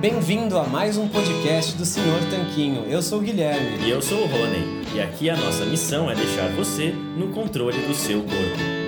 Bem-vindo a mais um podcast do Senhor Tanquinho. Eu sou o Guilherme. E eu sou o Rony. E aqui a nossa missão é deixar você no controle do seu corpo.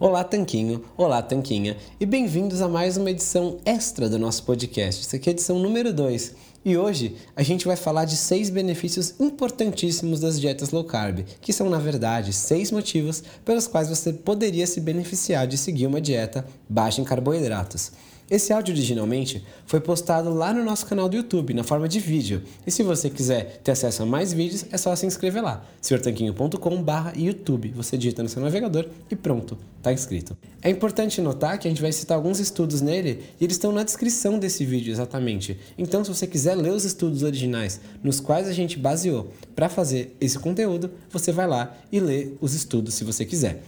Olá, Tanquinho. Olá, Tanquinha. E bem-vindos a mais uma edição extra do nosso podcast. Essa aqui é a edição número 2. E hoje a gente vai falar de seis benefícios importantíssimos das dietas low carb, que são, na verdade, seis motivos pelos quais você poderia se beneficiar de seguir uma dieta baixa em carboidratos. Esse áudio originalmente foi postado lá no nosso canal do YouTube, na forma de vídeo. E se você quiser ter acesso a mais vídeos, é só se inscrever lá, senhortanquinho.com.br YouTube. Você digita no seu navegador e pronto, está inscrito. É importante notar que a gente vai citar alguns estudos nele e eles estão na descrição desse vídeo exatamente. Então, se você quiser ler os estudos originais nos quais a gente baseou para fazer esse conteúdo, você vai lá e lê os estudos se você quiser.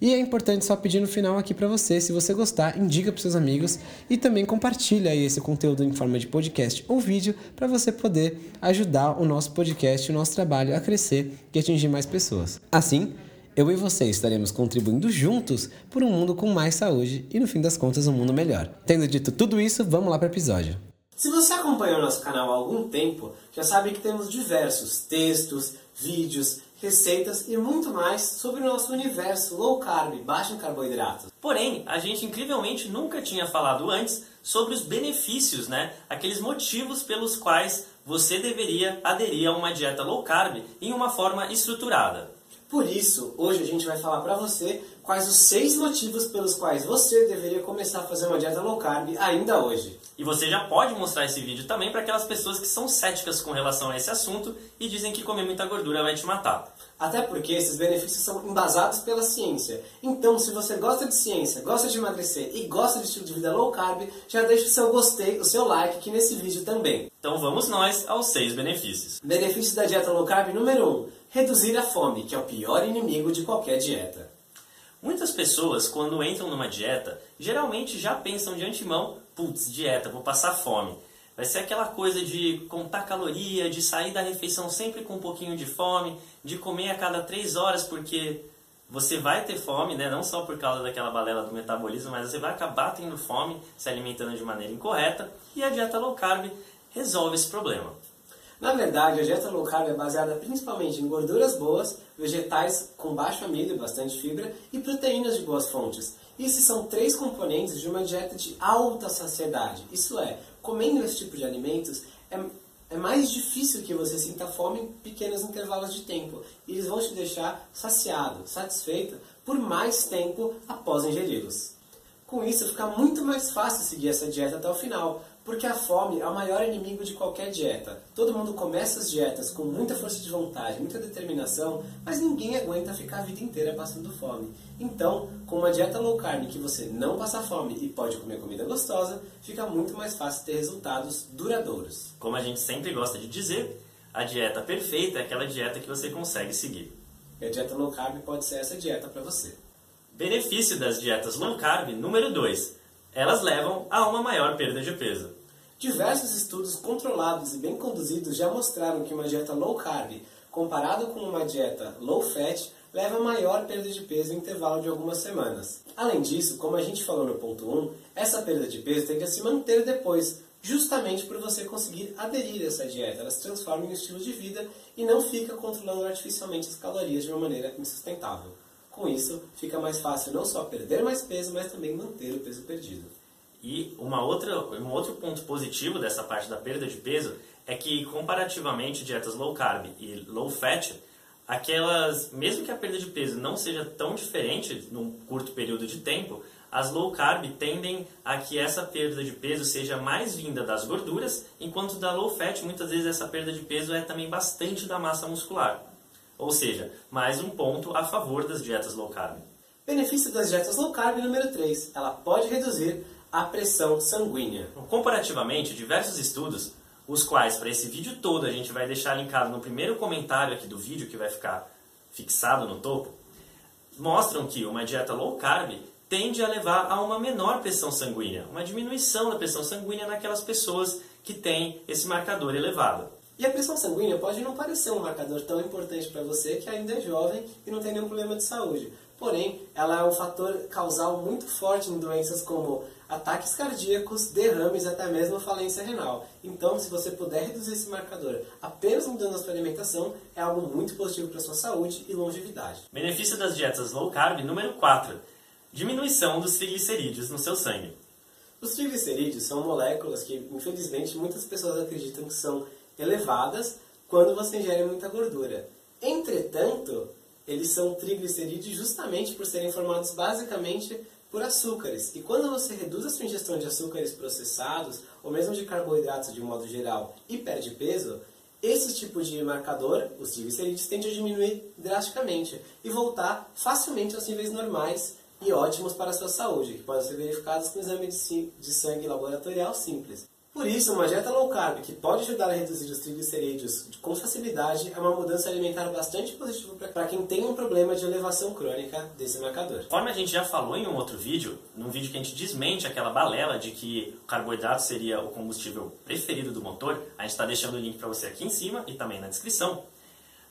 E é importante só pedir no final aqui para você, se você gostar, indica para seus amigos e também compartilha esse conteúdo em forma de podcast ou vídeo para você poder ajudar o nosso podcast, o nosso trabalho a crescer e atingir mais pessoas. Assim, eu e você estaremos contribuindo juntos por um mundo com mais saúde e no fim das contas um mundo melhor. Tendo dito tudo isso, vamos lá para o episódio. Se você acompanhou nosso canal há algum tempo, já sabe que temos diversos textos, vídeos, receitas e muito mais sobre o nosso universo low carb, baixo em carboidratos. Porém, a gente incrivelmente nunca tinha falado antes sobre os benefícios, né? Aqueles motivos pelos quais você deveria aderir a uma dieta low carb em uma forma estruturada. Por isso, hoje a gente vai falar para você quais os seis motivos pelos quais você deveria começar a fazer uma dieta low carb ainda hoje. E você já pode mostrar esse vídeo também para aquelas pessoas que são céticas com relação a esse assunto e dizem que comer muita gordura vai te matar. Até porque esses benefícios são embasados pela ciência. Então, se você gosta de ciência, gosta de emagrecer e gosta de estilo de vida low carb, já deixa o seu gostei, o seu like aqui nesse vídeo também. Então vamos nós aos seis benefícios. Benefício da dieta low carb número 1. Um, reduzir a fome, que é o pior inimigo de qualquer dieta. Muitas pessoas, quando entram numa dieta, geralmente já pensam de antemão putz, dieta, vou passar fome. Vai ser aquela coisa de contar caloria, de sair da refeição sempre com um pouquinho de fome, de comer a cada três horas porque você vai ter fome, né? não só por causa daquela balela do metabolismo, mas você vai acabar tendo fome, se alimentando de maneira incorreta, e a dieta low carb resolve esse problema. Na verdade, a dieta low carb é baseada principalmente em gorduras boas, vegetais com baixo amido e bastante fibra e proteínas de boas fontes. Esses são três componentes de uma dieta de alta saciedade. Isso é, comendo esse tipo de alimentos é, é mais difícil que você sinta fome em pequenos intervalos de tempo. E eles vão te deixar saciado, satisfeito por mais tempo após ingeri-los. Com isso, fica muito mais fácil seguir essa dieta até o final, porque a fome é o maior inimigo de qualquer dieta. Todo mundo começa as dietas com muita força de vontade, muita determinação, mas ninguém aguenta ficar a vida inteira passando fome. Então, com uma dieta low carb que você não passa fome e pode comer comida gostosa, fica muito mais fácil ter resultados duradouros. Como a gente sempre gosta de dizer, a dieta perfeita é aquela dieta que você consegue seguir. E a dieta low carb pode ser essa dieta para você. Benefício das dietas low carb número 2. Elas levam a uma maior perda de peso. Diversos estudos controlados e bem conduzidos já mostraram que uma dieta low carb, comparado com uma dieta low fat, leva a maior perda de peso em intervalo de algumas semanas. Além disso, como a gente falou no ponto 1, essa perda de peso tem que se manter depois, justamente por você conseguir aderir a essa dieta. Ela se transforma em um estilo de vida e não fica controlando artificialmente as calorias de uma maneira insustentável. Com isso, fica mais fácil não só perder mais peso, mas também manter o peso perdido. E uma outra, um outro ponto positivo dessa parte da perda de peso é que, comparativamente, dietas low carb e low fat, aquelas, mesmo que a perda de peso não seja tão diferente num curto período de tempo, as low carb tendem a que essa perda de peso seja mais vinda das gorduras, enquanto da low fat muitas vezes essa perda de peso é também bastante da massa muscular. Ou seja, mais um ponto a favor das dietas low carb. Benefício das dietas low carb número 3. Ela pode reduzir a pressão sanguínea. Comparativamente, diversos estudos, os quais para esse vídeo todo a gente vai deixar linkado no primeiro comentário aqui do vídeo que vai ficar fixado no topo, mostram que uma dieta low carb tende a levar a uma menor pressão sanguínea, uma diminuição da pressão sanguínea naquelas pessoas que têm esse marcador elevado. E a pressão sanguínea pode não parecer um marcador tão importante para você que ainda é jovem e não tem nenhum problema de saúde. Porém, ela é um fator causal muito forte em doenças como ataques cardíacos, derrames até mesmo falência renal. Então, se você puder reduzir esse marcador apenas mudando a sua alimentação, é algo muito positivo para a sua saúde e longevidade. Benefício das dietas low carb número 4 Diminuição dos triglicerídeos no seu sangue. Os triglicerídeos são moléculas que, infelizmente, muitas pessoas acreditam que são elevadas quando você ingere muita gordura. Entretanto, eles são triglicerídeos justamente por serem formados basicamente por açúcares. E quando você reduz a sua ingestão de açúcares processados, ou mesmo de carboidratos de modo geral, e perde peso, esse tipo de marcador, os triglicerídeos, tende a diminuir drasticamente e voltar facilmente aos níveis normais e ótimos para a sua saúde, que podem ser verificados com exame de sangue laboratorial simples. Por isso, uma dieta low carb, que pode ajudar a reduzir os triglicerídeos com facilidade, é uma mudança alimentar bastante positiva para quem tem um problema de elevação crônica desse marcador. Conforme a gente já falou em um outro vídeo, num vídeo que a gente desmente aquela balela de que o carboidrato seria o combustível preferido do motor, a gente está deixando o link para você aqui em cima e também na descrição.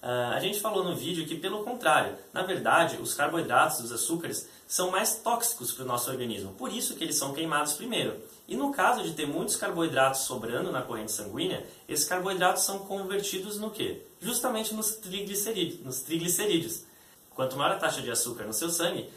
Uh, a gente falou no vídeo que, pelo contrário, na verdade, os carboidratos, os açúcares, são mais tóxicos para o nosso organismo, por isso que eles são queimados primeiro. E no caso de ter muitos carboidratos sobrando na corrente sanguínea, esses carboidratos são convertidos no quê? Justamente nos triglicerídeos. Nos triglicerídeos. Quanto maior a taxa de açúcar no seu sangue,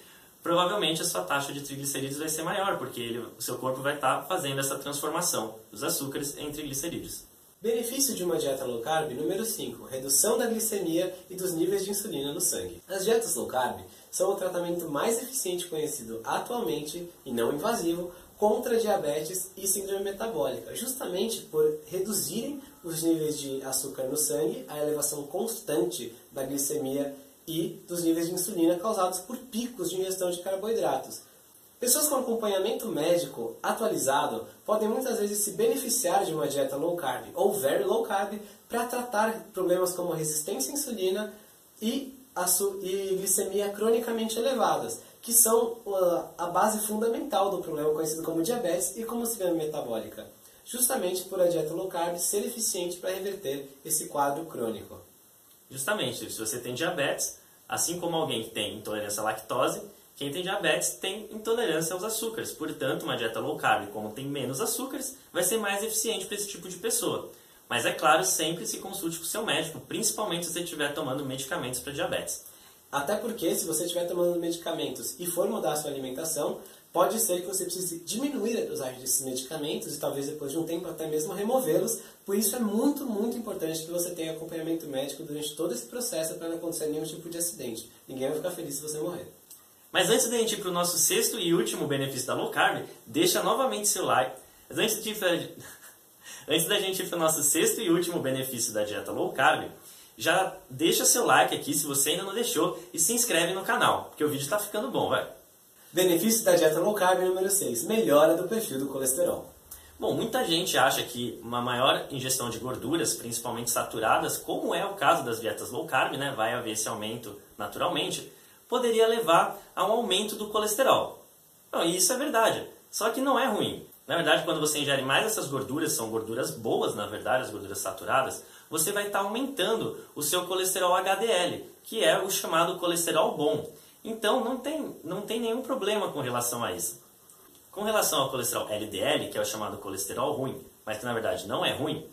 provavelmente a sua taxa de triglicerídeos vai ser maior, porque ele, o seu corpo vai estar fazendo essa transformação dos açúcares em triglicerídeos. Benefício de uma dieta low carb número 5: redução da glicemia e dos níveis de insulina no sangue. As dietas low carb são o tratamento mais eficiente conhecido atualmente e não invasivo contra diabetes e síndrome metabólica, justamente por reduzirem os níveis de açúcar no sangue, a elevação constante da glicemia e dos níveis de insulina causados por picos de ingestão de carboidratos. Pessoas com acompanhamento médico atualizado podem muitas vezes se beneficiar de uma dieta low carb ou very low carb para tratar problemas como resistência à insulina e, e glicemia cronicamente elevadas, que são uh, a base fundamental do problema conhecido como diabetes e como síndrome metabólica, justamente por a dieta low carb ser eficiente para reverter esse quadro crônico. Justamente, se você tem diabetes, assim como alguém que tem intolerância à lactose, quem tem diabetes tem intolerância aos açúcares, portanto, uma dieta low carb, como tem menos açúcares, vai ser mais eficiente para esse tipo de pessoa. Mas é claro, sempre se consulte com seu médico, principalmente se você estiver tomando medicamentos para diabetes. Até porque, se você estiver tomando medicamentos e for mudar a sua alimentação, pode ser que você precise diminuir a dosagem desses medicamentos e talvez depois de um tempo até mesmo removê-los. Por isso é muito, muito importante que você tenha acompanhamento médico durante todo esse processo para não acontecer nenhum tipo de acidente. Ninguém vai ficar feliz se você morrer. Mas antes da gente ir para o nosso sexto e último benefício da low carb, deixa novamente seu like. Mas antes, de, antes da gente ir para o nosso sexto e último benefício da dieta low carb, já deixa seu like aqui se você ainda não deixou e se inscreve no canal, porque o vídeo está ficando bom, vai. Benefício da dieta low carb número 6, melhora do perfil do colesterol. Bom, muita gente acha que uma maior ingestão de gorduras, principalmente saturadas, como é o caso das dietas low carb, né, vai haver esse aumento naturalmente, poderia levar a um aumento do colesterol. Bom, isso é verdade, só que não é ruim. Na verdade, quando você ingere mais essas gorduras, são gorduras boas, na verdade, as gorduras saturadas, você vai estar aumentando o seu colesterol HDL, que é o chamado colesterol bom. Então, não tem, não tem nenhum problema com relação a isso. Com relação ao colesterol LDL, que é o chamado colesterol ruim, mas que na verdade não é ruim,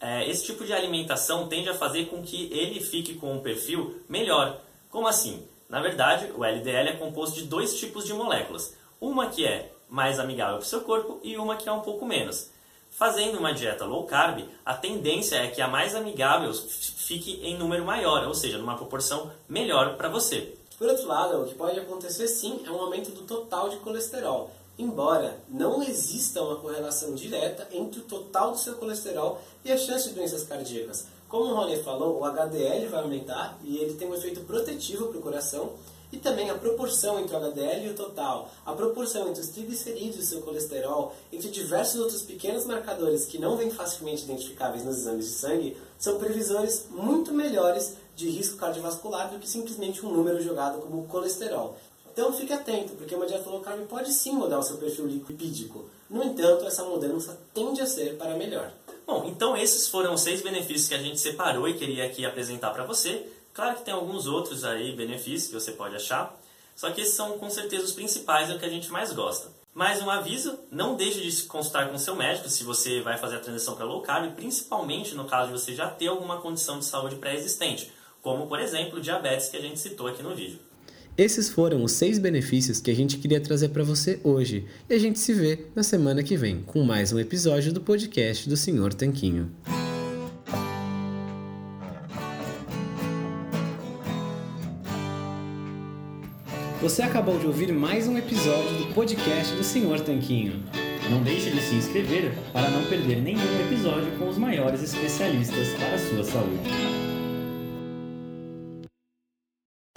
é, esse tipo de alimentação tende a fazer com que ele fique com um perfil melhor. Como assim? Na verdade, o LDL é composto de dois tipos de moléculas. Uma que é mais amigável para o seu corpo e uma que é um pouco menos. Fazendo uma dieta low carb, a tendência é que a mais amigável fique em número maior, ou seja, numa proporção melhor para você. Por outro lado, o que pode acontecer sim é um aumento do total de colesterol, embora não exista uma correlação direta entre o total do seu colesterol e a chance de doenças cardíacas. Como o Rony falou, o HDL vai aumentar e ele tem um efeito protetivo para o coração e também a proporção entre o HDL e o total, a proporção entre os triglicerídeos e o seu colesterol, entre diversos outros pequenos marcadores que não vêm facilmente identificáveis nos exames de sangue, são previsores muito melhores de risco cardiovascular do que simplesmente um número jogado como colesterol. Então fique atento, porque uma dieta low carb pode sim mudar o seu perfil lipídico. No entanto, essa mudança tende a ser para melhor. Bom, então esses foram os seis benefícios que a gente separou e queria aqui apresentar para você. Claro que tem alguns outros aí benefícios que você pode achar, só que esses são com certeza os principais, é o que a gente mais gosta. Mais um aviso, não deixe de se consultar com seu médico se você vai fazer a transição para low carb, principalmente no caso de você já ter alguma condição de saúde pré-existente, como por exemplo diabetes que a gente citou aqui no vídeo. Esses foram os seis benefícios que a gente queria trazer para você hoje. E a gente se vê na semana que vem com mais um episódio do podcast do Senhor Tanquinho. Você acabou de ouvir mais um episódio do podcast do Senhor Tanquinho. Não deixe de se inscrever para não perder nenhum episódio com os maiores especialistas para a sua saúde.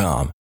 com